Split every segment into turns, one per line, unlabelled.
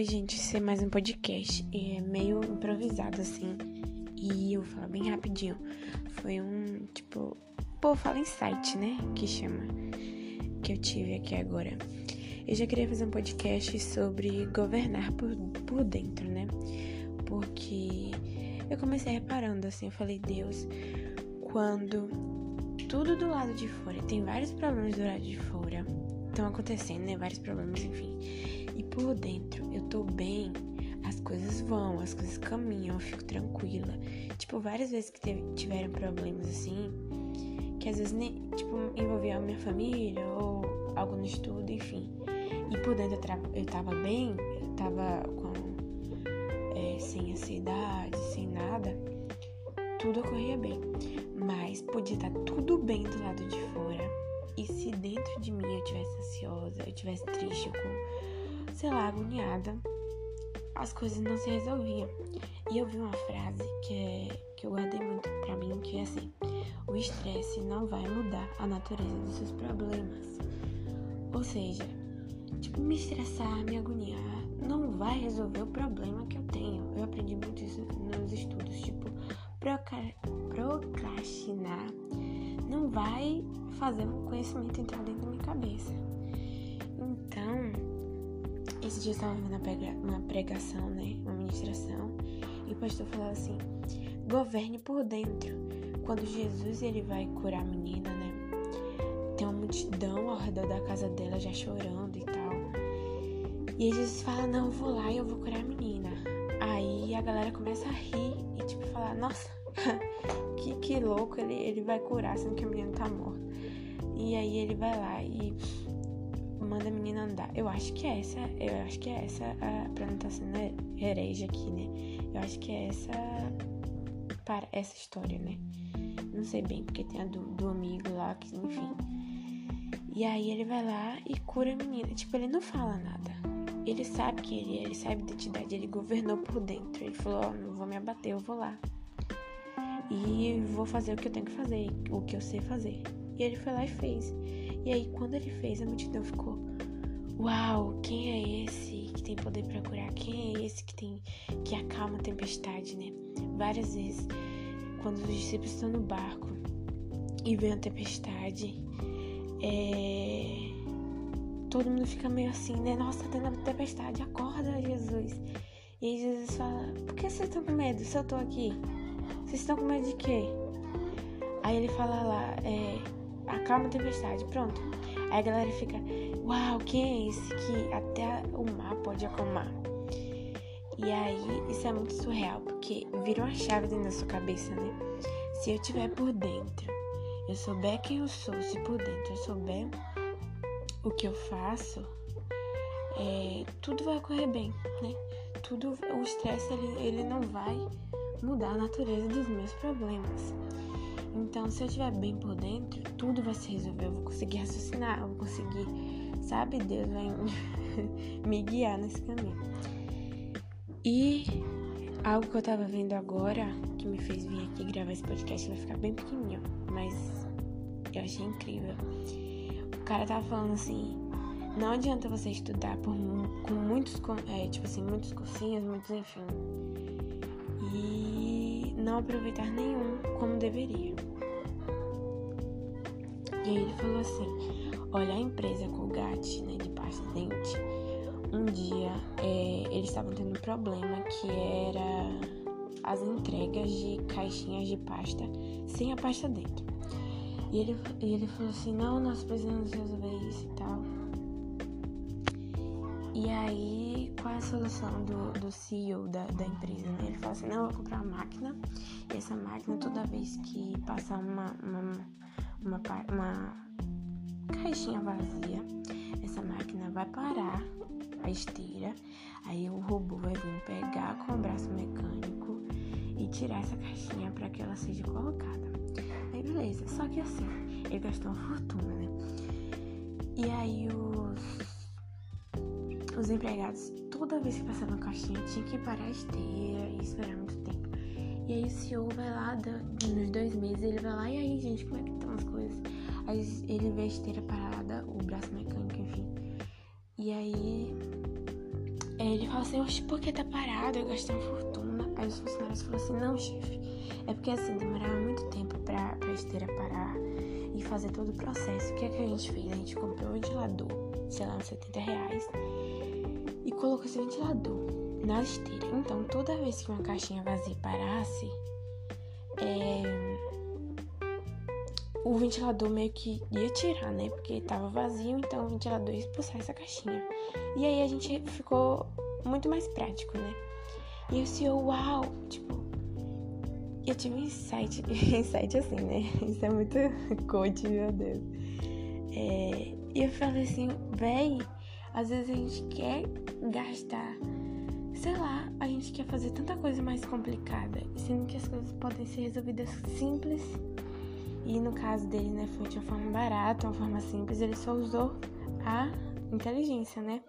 Oi, gente, esse é mais um podcast. É meio improvisado assim. E eu vou falar bem rapidinho. Foi um, tipo, pô, fala insight, né? Que chama. Que eu tive aqui agora. Eu já queria fazer um podcast sobre governar por, por dentro, né? Porque eu comecei reparando assim, eu falei, Deus, quando tudo do lado de fora, tem vários problemas do lado de fora, estão acontecendo, né? Vários problemas, enfim. E por dentro eu tô bem, as coisas vão, as coisas caminham, eu fico tranquila. Tipo, várias vezes que teve, tiveram problemas assim, que às vezes nem, tipo, envolvia a minha família ou algo no estudo, enfim. E por dentro eu, tra- eu tava bem, eu tava com, é, sem ansiedade, sem nada, tudo ocorria bem. Mas podia estar tudo bem do lado de fora. E se dentro de mim eu tivesse ansiosa, eu tivesse triste, ou com, sei lá, agoniada, as coisas não se resolviam. E eu vi uma frase que, é, que eu guardei muito pra mim, que é assim: o estresse não vai mudar a natureza dos seus problemas. Ou seja, tipo, me estressar, me agoniar, não vai resolver o problema que eu tenho. Eu aprendi muito isso nos estudos, tipo, procrastinar não vai fazer o conhecimento entrar dentro da minha cabeça. Esse dia eu estava vendo uma prega- uma pregação, né? Uma ministração, e o pastor falava assim: governe por dentro. Quando Jesus ele vai curar a menina, né? Tem uma multidão ao redor da casa dela já chorando e tal. E Jesus fala: Não, vou lá e eu vou curar a menina. Aí a galera começa a rir e tipo falar: Nossa, que, que louco, ele, ele vai curar sendo que a menina tá morta. E aí ele vai lá e manda a menina andar. Eu acho que é essa, eu acho que é essa, a, sendo herege aqui, né? Eu acho que é essa, para essa história, né? Não sei bem, porque tem a do, do amigo lá, que enfim. E aí ele vai lá e cura a menina. Tipo, ele não fala nada. Ele sabe que ele ele sabe a identidade, ele governou por dentro. Ele falou, ó, oh, não vou me abater, eu vou lá. E vou fazer o que eu tenho que fazer, o que eu sei fazer. E ele foi lá e fez. E aí, quando ele fez, a multidão ficou: Uau, quem é esse que tem poder para curar? Quem é esse que tem que acalma a tempestade, né? Várias vezes, quando os discípulos estão no barco e vem a tempestade, é... todo mundo fica meio assim, né? Nossa, tá tendo a tempestade, acorda, Jesus. E aí Jesus fala: Por que vocês estão com medo se eu tô aqui? Vocês estão com medo de quê? Aí ele fala lá, é, acalma a tempestade, pronto. Aí a galera fica, uau, quem é esse que até o mar pode acalmar? E aí isso é muito surreal, porque vira uma chave dentro da sua cabeça, né? Se eu estiver por dentro, eu souber quem eu sou, se por dentro eu souber o que eu faço, é, tudo vai correr bem, né? Tudo, o estresse ele, ele não vai mudar a natureza dos meus problemas. Então, se eu estiver bem por dentro, tudo vai se resolver. Eu vou conseguir raciocinar, eu vou conseguir, sabe? Deus vai me guiar nesse caminho. E algo que eu tava vendo agora, que me fez vir aqui gravar esse podcast, vai ficar bem pequenininho, mas eu achei incrível. O cara tava falando assim: não adianta você estudar por, com muitos, é, tipo assim, muitos cursinhos, muitos, enfim e não aproveitar nenhum como deveria. E aí ele falou assim: olha, a empresa Colgate, né, de pasta de dente, um dia é, eles estavam tendo um problema que era as entregas de caixinhas de pasta sem a pasta dentro. E ele, e ele falou assim: não, nós precisamos resolver isso e tal. E aí, qual é a solução do, do CEO da, da empresa? Né? Ele falou assim, não, eu vou comprar uma máquina e essa máquina, toda vez que passar uma, uma, uma, uma caixinha vazia, essa máquina vai parar a esteira, aí o robô vai vir pegar com o braço mecânico e tirar essa caixinha para que ela seja colocada. Aí beleza, só que assim, ele gastou uma fortuna, né? E aí os os empregados, toda vez que passavam a caixinha, tinha que parar a esteira e esperar muito tempo. E aí o CEO vai lá, nos dois meses, ele vai lá, e aí, gente, como é que estão as coisas? Aí ele vê a esteira parada, o braço mecânico, enfim. E aí ele fala assim, oxe, por que tá parado? Eu gastei uma fortuna. Aí os funcionários falaram assim, não, chefe. É porque assim, demorava muito tempo pra, pra esteira parar e fazer todo o processo. O que é que a gente fez? A gente comprou um ventilador, sei lá, uns 70 reais. E colocou esse ventilador na esteira. Então, toda vez que uma caixinha vazia parasse, o ventilador meio que ia tirar, né? Porque tava vazio, então o ventilador ia expulsar essa caixinha. E aí a gente ficou muito mais prático, né? E o senhor, uau, tipo, eu tive um insight, insight assim, né? Isso é muito coach, meu Deus. É, e eu falei assim, véi, às vezes a gente quer gastar, sei lá, a gente quer fazer tanta coisa mais complicada, sendo que as coisas podem ser resolvidas simples. E no caso dele, né, foi de uma forma barata, uma forma simples, ele só usou a inteligência, né?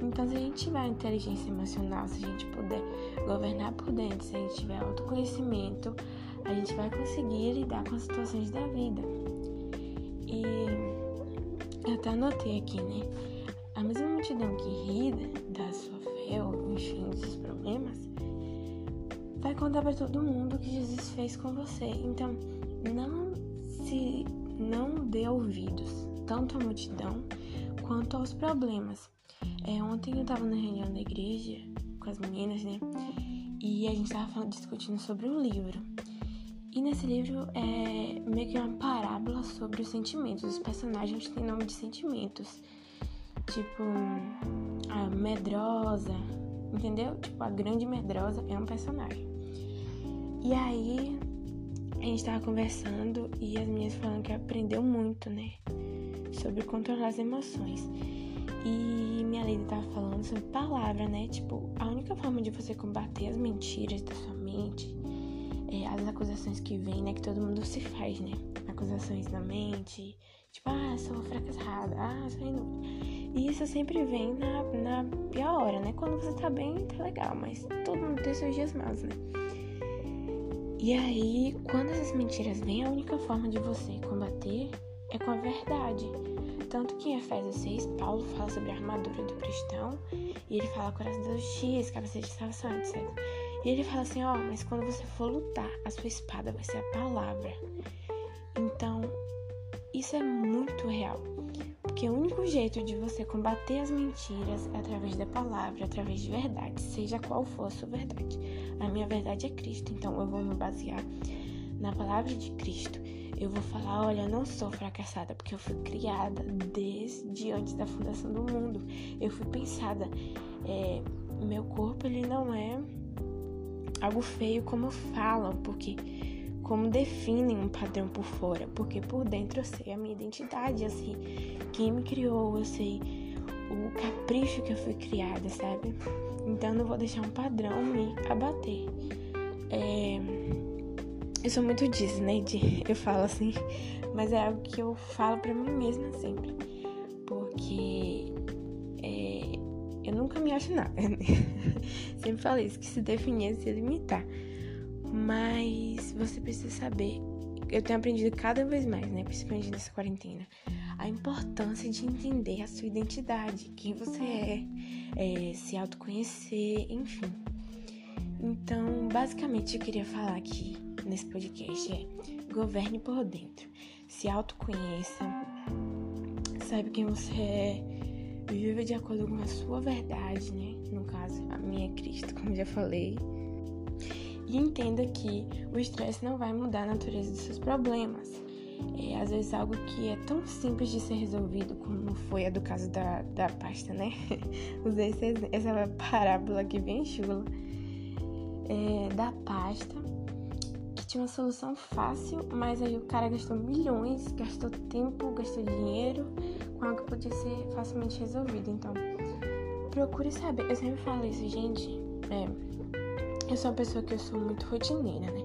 Então, se a gente tiver inteligência emocional, se a gente puder governar por dentro, se a gente tiver autoconhecimento, a gente vai conseguir lidar com as situações da vida. E eu até anotei aqui, né? A mesma multidão que ri da sua fé, ou enfim, dos problemas, vai contar para todo mundo o que Jesus fez com você. Então, não se não dê ouvidos tanto à multidão quanto aos problemas. É, ontem eu tava na reunião da igreja com as meninas, né? E a gente tava falando, discutindo sobre um livro. E nesse livro é meio que uma parábola sobre os sentimentos. Os personagens têm nome de sentimentos. Tipo, a medrosa, entendeu? Tipo, a grande medrosa é um personagem. E aí, a gente tava conversando e as meninas falando que aprendeu muito, né? Sobre controlar as emoções. E minha Lady tava falando sobre palavra, né? Tipo, a única forma de você combater as mentiras da sua mente, é, as acusações que vêm, né? Que todo mundo se faz, né? Acusações na mente, tipo, ah, sou fracassada, ah, sou inútil. E isso sempre vem na, na pior hora, né? Quando você tá bem, tá legal, mas todo mundo tem seus dias maus, né? E aí, quando essas mentiras vêm, a única forma de você combater é com a verdade. Tanto que em Efésios 6, Paulo fala sobre a armadura do cristão e ele fala coração da justiça, cabeça de salvação, etc. E ele fala assim: ó, oh, mas quando você for lutar, a sua espada vai ser a palavra. Então, isso é muito real. Porque o único jeito de você combater as mentiras é através da palavra, através de verdade, seja qual for a sua verdade. A minha verdade é Cristo, então eu vou me basear na palavra de Cristo eu vou falar, olha, eu não sou fracassada porque eu fui criada desde antes da fundação do mundo. Eu fui pensada, é, meu corpo ele não é algo feio como falam, porque como definem um padrão por fora, porque por dentro eu sei a minha identidade, eu sei quem me criou, eu sei o capricho que eu fui criada, sabe? Então não vou deixar um padrão me abater. É eu sou muito disso, né? De, eu falo assim, mas é algo que eu falo para mim mesma sempre. Porque é, eu nunca me acho nada. Né? sempre falei isso, que se definir é se limitar. Mas você precisa saber, eu tenho aprendido cada vez mais, né? Principalmente nessa quarentena, a importância de entender a sua identidade, quem você é, é se autoconhecer, enfim. Então, basicamente, eu queria falar aqui nesse podcast é governe por dentro, se autoconheça, saiba quem você é, viva de acordo com a sua verdade, né? No caso, a minha é Cristo, como já falei. E entenda que o estresse não vai mudar a natureza dos seus problemas. É, às vezes algo que é tão simples de ser resolvido, como foi a do caso da, da pasta, né? Usei essa parábola aqui bem chula. É, da pasta tinha uma solução fácil, mas aí o cara gastou milhões, gastou tempo, gastou dinheiro com algo que podia ser facilmente resolvido. Então, procure saber. Eu sempre falo isso, gente. É, eu sou uma pessoa que eu sou muito rotineira, né?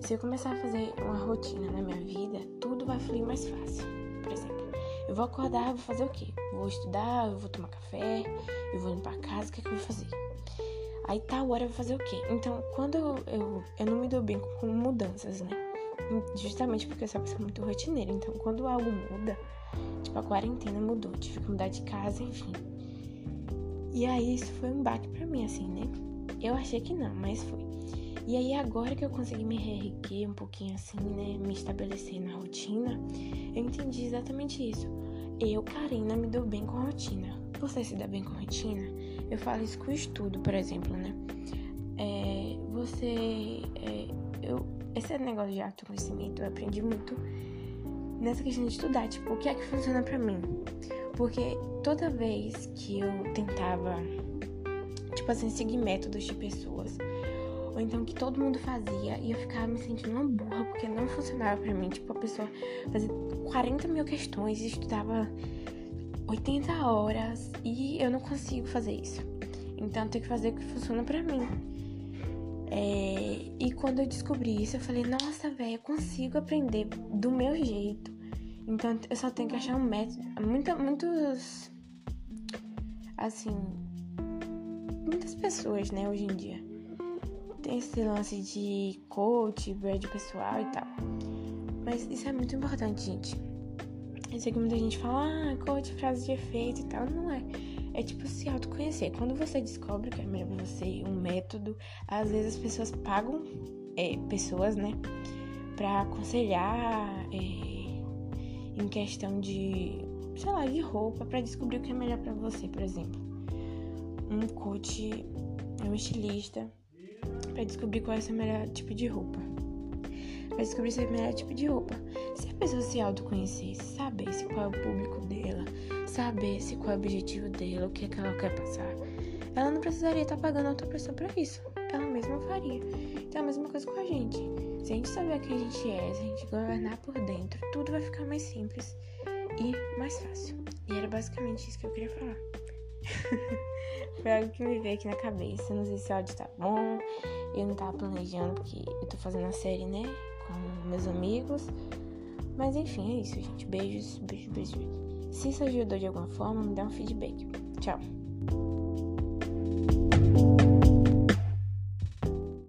Se eu começar a fazer uma rotina na minha vida, tudo vai fluir mais fácil. Por exemplo, eu vou acordar, vou fazer o quê? Vou estudar, eu vou tomar café, eu vou limpar a casa, o que, é que eu vou fazer? Aí tal hora eu vou fazer o quê? Então, quando eu, eu, eu não me dou bem com mudanças, né? Justamente porque eu sou uma pessoa muito rotineira. Então, quando algo muda, tipo a quarentena mudou, tive que mudar de casa, enfim. E aí isso foi um baque pra mim, assim, né? Eu achei que não, mas foi. E aí agora que eu consegui me reerguer um pouquinho assim, né? Me estabelecer na rotina, eu entendi exatamente isso. Eu, Karina, me dou bem com rotina. Você se dá bem com rotina? Eu falo isso com estudo, por exemplo, né? É, você. É, eu, esse negócio de autoconhecimento eu aprendi muito nessa questão de estudar. Tipo, o que é que funciona para mim? Porque toda vez que eu tentava, tipo assim, seguir métodos de pessoas, ou então que todo mundo fazia, e eu ficava me sentindo uma burra porque não funcionava para mim. Tipo, a pessoa fazia 40 mil questões e estudava 80 horas e eu não consigo fazer isso. Então tenho que fazer o que funciona para mim. É, e quando eu descobri isso, eu falei, nossa, velho, eu consigo aprender do meu jeito. Então eu só tenho que achar um método. Muita, muitos. Assim. Pessoas, né, hoje em dia. Tem esse lance de coach, brand pessoal e tal. Mas isso é muito importante, gente. Eu sei que muita gente fala, ah, coach, frase de efeito e tal. Não é. É tipo se autoconhecer. Quando você descobre que é melhor pra você um método, às vezes as pessoas pagam é, pessoas, né, pra aconselhar é, em questão de, sei lá, de roupa, para descobrir o que é melhor para você, por exemplo. Um coach, um estilista, para descobrir qual é o seu melhor tipo de roupa para descobrir seu melhor tipo de roupa. Se a pessoa se autoconhecesse, sabesse qual é o público dela, sabesse qual é o objetivo dela, o que, é que ela quer passar, ela não precisaria estar pagando outra pessoa para isso. Ela mesma faria. Então é a mesma coisa com a gente. Se a gente saber quem a gente é, se a gente governar por dentro, tudo vai ficar mais simples e mais fácil. E era basicamente isso que eu queria falar. Foi algo que me veio aqui na cabeça. Não sei se o áudio tá bom. Eu não tava planejando porque eu tô fazendo a série, né? com meus amigos. Mas enfim, é isso, gente. Beijos, beijos, beijos. Se isso ajudou de alguma forma, me dá um feedback. Tchau.